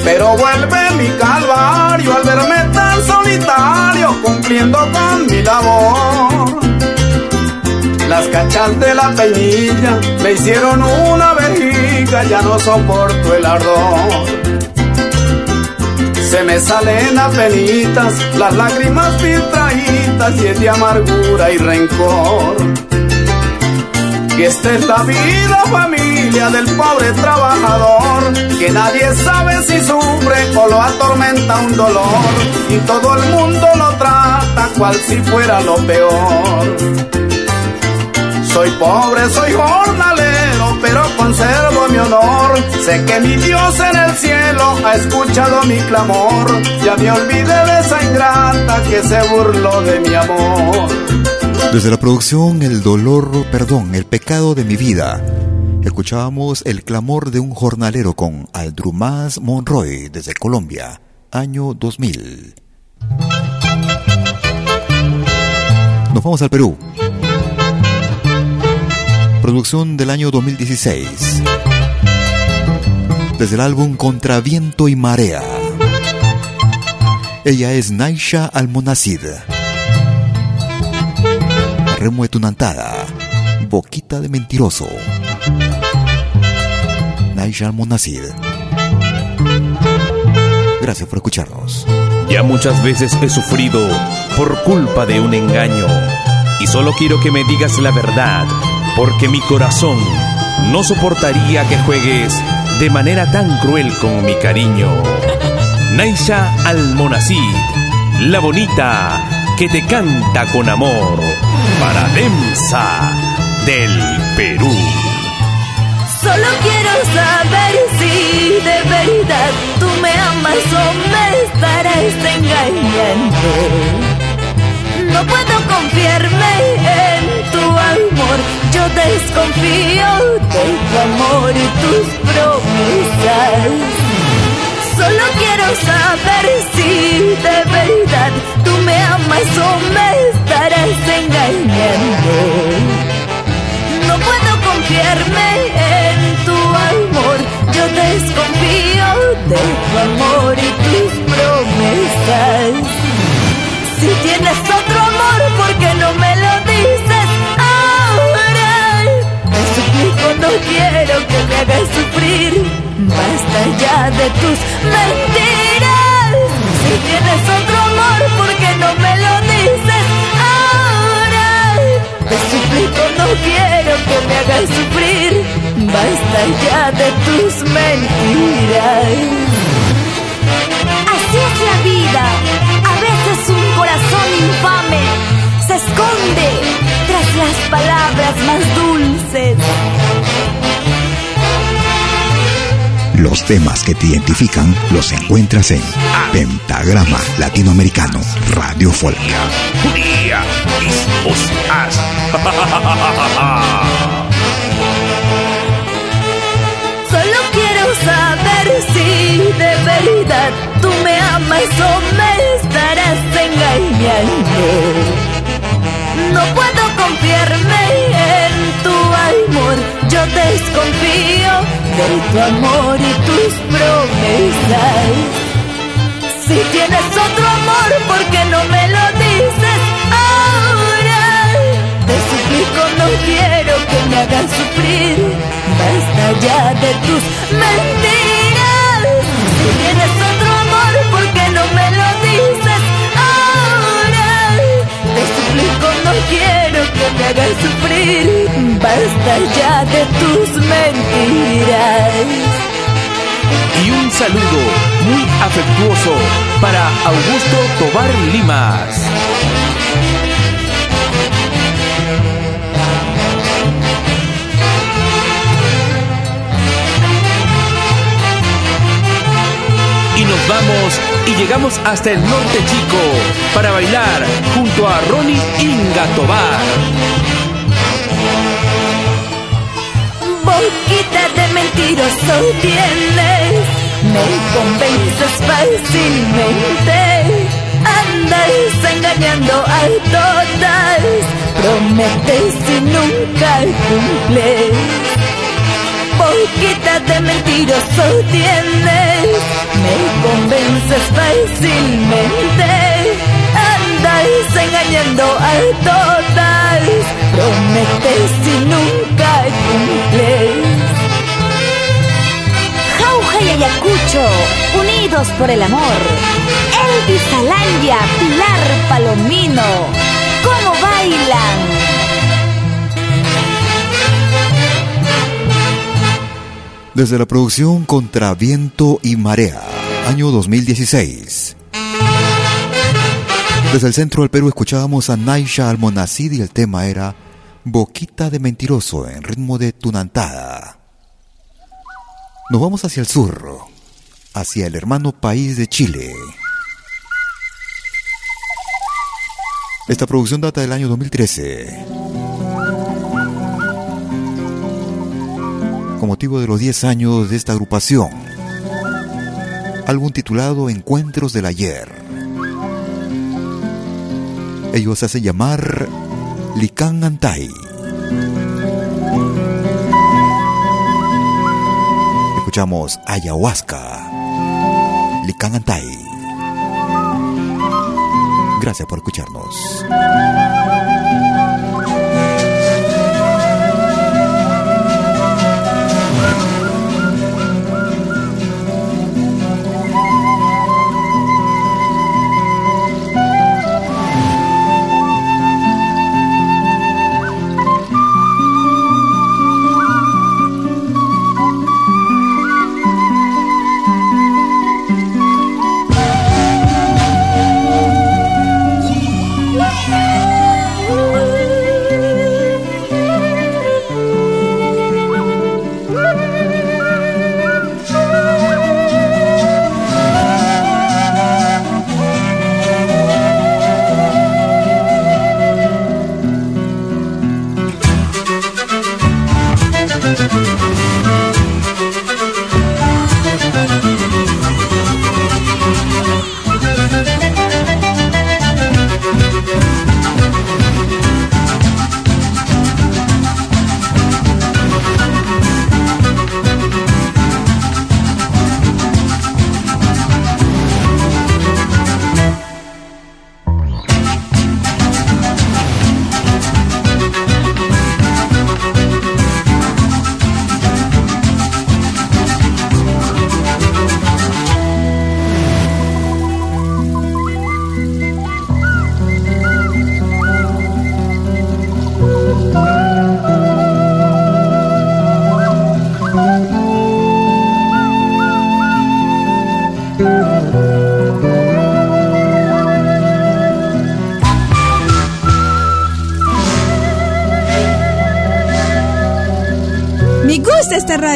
Pero vuelve mi calvario al verme tan solitario cumpliendo con mi labor. Las cachas de la peñilla me hicieron una vejiga, ya no soporto el ardor. Se me salen apenitas las lágrimas de amargura y rencor. Y esta es la vida familia del pobre trabajador, que nadie sabe si sufre o lo atormenta un dolor, y todo el mundo lo trata cual si fuera lo peor. Soy pobre, soy jornalero, conservo mi honor. Sé que mi Dios en el cielo ha escuchado mi clamor. Ya me olvidé de esa ingrata que se burló de mi amor. Desde la producción El dolor, perdón, el pecado de mi vida. Escuchábamos el clamor de un jornalero con Aldrumas Monroy desde Colombia, año 2000. Nos vamos al Perú. Producción del año 2016. Desde el álbum Contra Viento y Marea. Ella es Naisha Almonacid. Remo Tunantada. Boquita de Mentiroso. Naisha Almonacid. Gracias por escucharnos. Ya muchas veces he sufrido por culpa de un engaño. Y solo quiero que me digas la verdad porque mi corazón no soportaría que juegues de manera tan cruel con mi cariño. Naisha Almonacid, la bonita que te canta con amor, para Demsa del Perú. Solo quiero saber si de verdad tú me amas o me estarás estarás engañando. No puedo confiarme en tu amor, yo desconfío de tu amor y tus promesas. Solo quiero saber si de verdad tú me amas o me estarás engañando. No puedo confiarme en tu amor, yo desconfío de tu amor y tus promesas. Si tienes otro amor, ¿por qué no me lo dices ahora? Te suplico, no quiero que me hagas sufrir. Basta ya de tus mentiras. Si tienes otro amor, ¿por qué no me lo dices ahora? Te suplico, no quiero que me hagas sufrir. Basta ya de tus mentiras. Infame se esconde tras las palabras más dulces. Los temas que te identifican los encuentras en Pentagrama Latinoamericano Radio Folk. Solo quiero saber si de verdad tú me amas o me No puedo confiarme en tu amor, yo desconfío de tu amor y tus promesas. Si tienes otro amor, ¿por qué no me lo dices ahora? Te suplico, no quiero que me hagas sufrir. Basta ya de tus mentiras. Si tienes Te suplico, no quiero que me hagas sufrir. Basta ya de tus mentiras. Y un saludo muy afectuoso para Augusto Tobar Limas. Y nos vamos y llegamos hasta el norte chico para bailar junto a Ronnie Inga Tobar. Boquita de mentiroso tienes, me convences fácilmente. Andas engañando a todas, prometes y nunca cumples. Boquita de mentiroso tienes, me convences fácilmente. Andas engañando a todas, prometes y nunca cumples. Jauja y Ayacucho, unidos por el amor. Elvis Alandia, Pilar Palomino, Desde la producción Contra Viento y Marea, año 2016. Desde el centro del Perú escuchábamos a Naisha Almonacid y el tema era Boquita de Mentiroso en ritmo de tunantada. Nos vamos hacia el sur, hacia el hermano país de Chile. Esta producción data del año 2013. Con motivo de los 10 años de esta agrupación. Álbum titulado Encuentros del Ayer. Ellos se hacen llamar Lican Antai. Escuchamos Ayahuasca. Lican Antai. Gracias por escucharnos.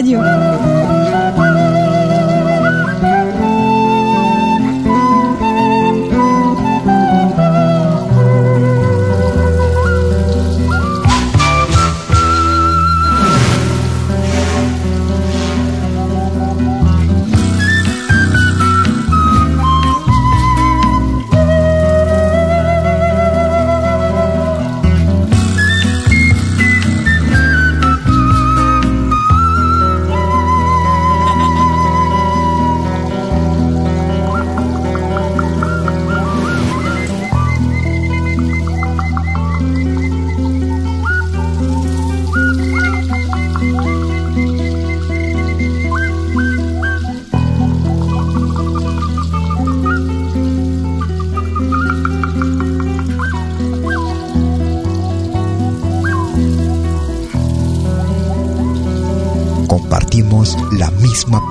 Gusta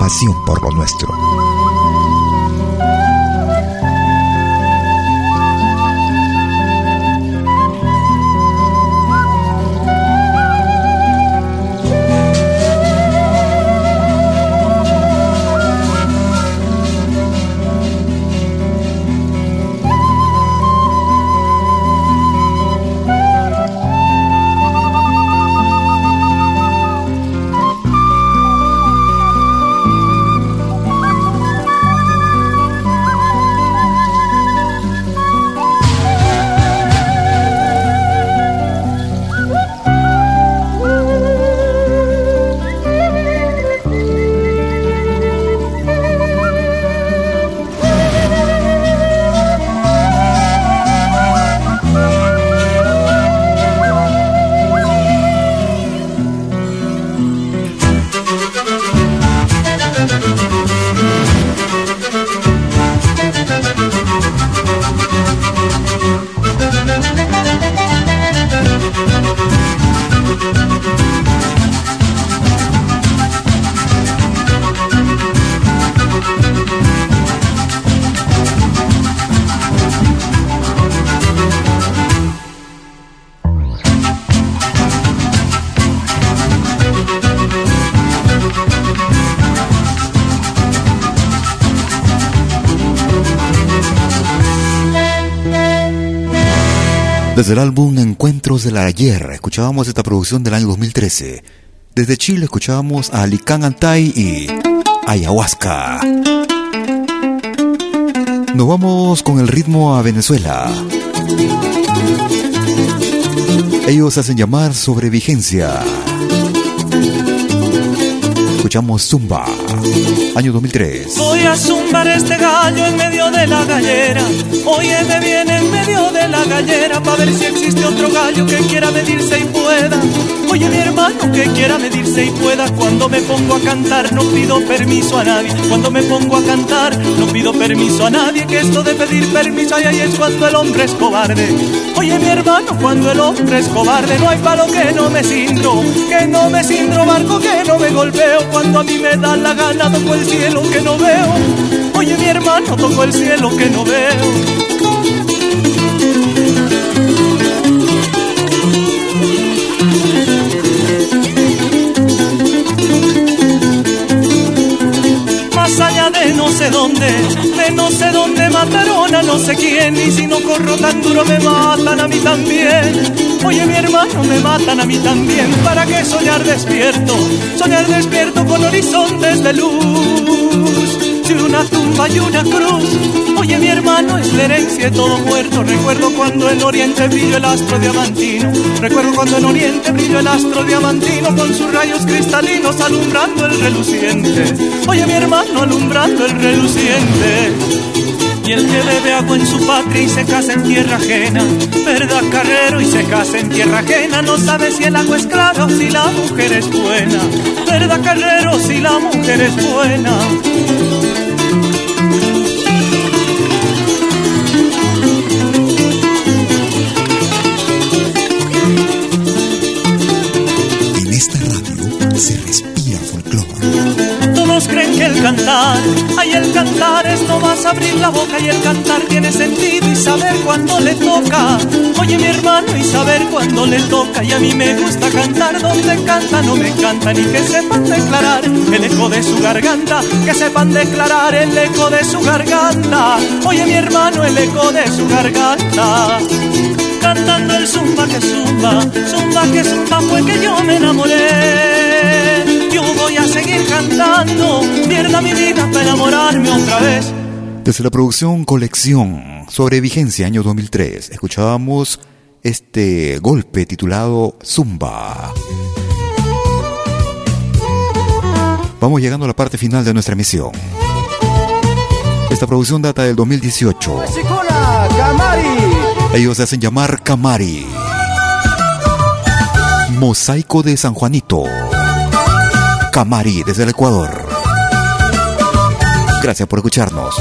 pasión por lo nuestro. Desde el álbum Encuentros del Ayer, escuchábamos esta producción del año 2013. Desde Chile escuchábamos a Alicán Antay y Ayahuasca. Nos vamos con el ritmo a Venezuela. Ellos hacen llamar sobre vigencia. Escuchamos Zumba, año 2003. Voy a zumbar este gallo en medio de la gallera. Oye, me viene en medio de la gallera para ver si existe otro gallo que quiera medirse y pueda. Oye, mi hermano que quiera medirse y pueda. Cuando me pongo a cantar no pido permiso a nadie. Cuando me pongo a cantar no pido permiso a nadie. Que esto de pedir permiso ahí es cuando el hombre es cobarde. Oye, mi hermano, cuando el hombre es cobarde no hay palo que no me cindro, que no me cindro, barco que no me golpeo cuando a mí me da la gana toco el cielo que no veo. Oye mi hermano, toco el cielo que no veo. Sé dónde, de no sé dónde mataron a no sé quién, y si no corro tan duro me matan a mí también. Oye mi hermano, me matan a mí también. ¿Para qué soñar despierto? Soñar despierto con horizontes de luz. Si una tumba y una cruz. Oye mi hermano, es la herencia todo muerto. Recuerdo cuando en Oriente brilló el astro diamantino. Recuerdo cuando en Oriente brilló el astro diamantino con sus rayos cristalinos alumbrando el reluciente. Oye mi hermano, alumbrando el reluciente. Y el que bebe agua en su patria y se casa en tierra ajena, verdad carrero y se casa en tierra ajena, no sabe si el agua es clara o si la mujer es buena, verdad carrero si la mujer es buena. Cantar. Ay, el cantar es no vas a abrir la boca y el cantar tiene sentido y saber cuándo le toca. Oye, mi hermano, y saber cuándo le toca. Y a mí me gusta cantar donde canta, no me canta ni que sepan declarar el eco de su garganta, que sepan declarar el eco de su garganta. Oye, mi hermano, el eco de su garganta cantando el zumba que zumba, zumba que zumba fue que yo me enamoré. Cantando, pierda mi vida para enamorarme otra vez. Desde la producción Colección sobre Vigencia año 2003, escuchábamos este golpe titulado Zumba. Vamos llegando a la parte final de nuestra emisión. Esta producción data del 2018. Ellos se hacen llamar Camari. Mosaico de San Juanito. Camari desde el Ecuador. Gracias por escucharnos.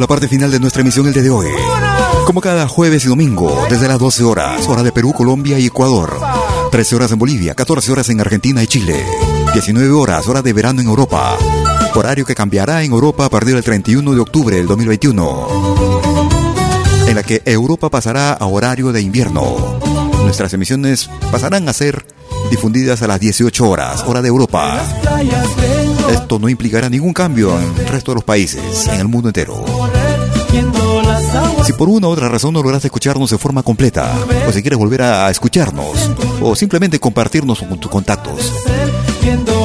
La parte final de nuestra emisión el día de hoy. Como cada jueves y domingo, desde las 12 horas, hora de Perú, Colombia y Ecuador. 13 horas en Bolivia, 14 horas en Argentina y Chile. 19 horas, hora de verano en Europa. Horario que cambiará en Europa a partir del 31 de octubre del 2021. En la que Europa pasará a horario de invierno. Nuestras emisiones pasarán a ser difundidas a las 18 horas, hora de Europa. Esto no implicará ningún cambio en el resto de los países, en el mundo entero. Si por una u otra razón no lograste escucharnos de forma completa, o si quieres volver a escucharnos, o simplemente compartirnos con tus contactos,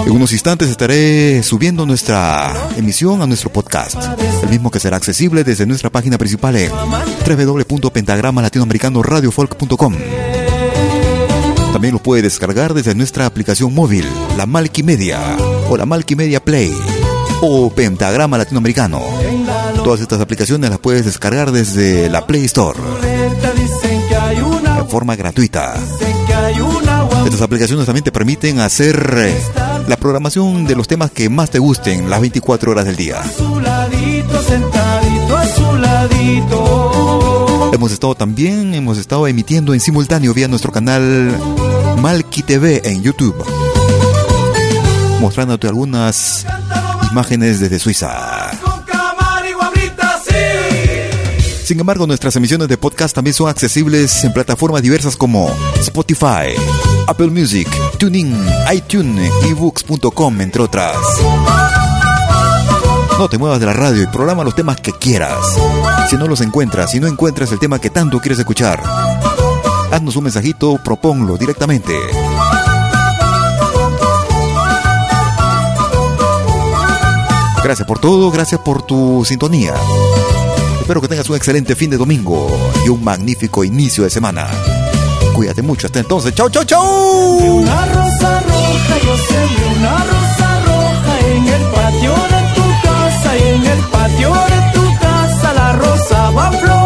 en unos instantes estaré subiendo nuestra emisión a nuestro podcast, el mismo que será accesible desde nuestra página principal en www.pentagrama latinoamericano También lo puede descargar desde nuestra aplicación móvil, la Malquimedia o la Malquimedia Play o Pentagrama Latinoamericano. Todas estas aplicaciones las puedes descargar desde la Play Store de forma gratuita. Estas aplicaciones también te permiten hacer eh, la programación de los temas que más te gusten las 24 horas del día. Hemos estado también, hemos estado emitiendo en simultáneo vía nuestro canal Malki TV en YouTube mostrándote algunas imágenes desde Suiza. Sin embargo, nuestras emisiones de podcast también son accesibles en plataformas diversas como Spotify, Apple Music, TuneIn, iTunes, ebooks.com, entre otras. No te muevas de la radio y programa los temas que quieras. Si no los encuentras, si no encuentras el tema que tanto quieres escuchar, haznos un mensajito, proponlo directamente. Gracias por todo, gracias por tu sintonía. Espero que tengas un excelente fin de domingo y un magnífico inicio de semana. Cuídate mucho, hasta entonces. Chau, chau, chau. Una rosa roja, yo sé una rosa roja en el patio de tu casa en el patio de tu casa la rosa va floreciendo,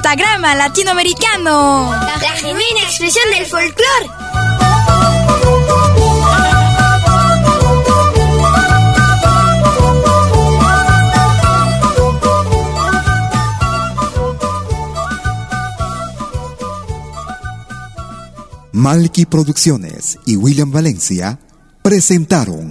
pentagrama latinoamericano. La genuina expresión del folclore. Malky Producciones y William Valencia presentaron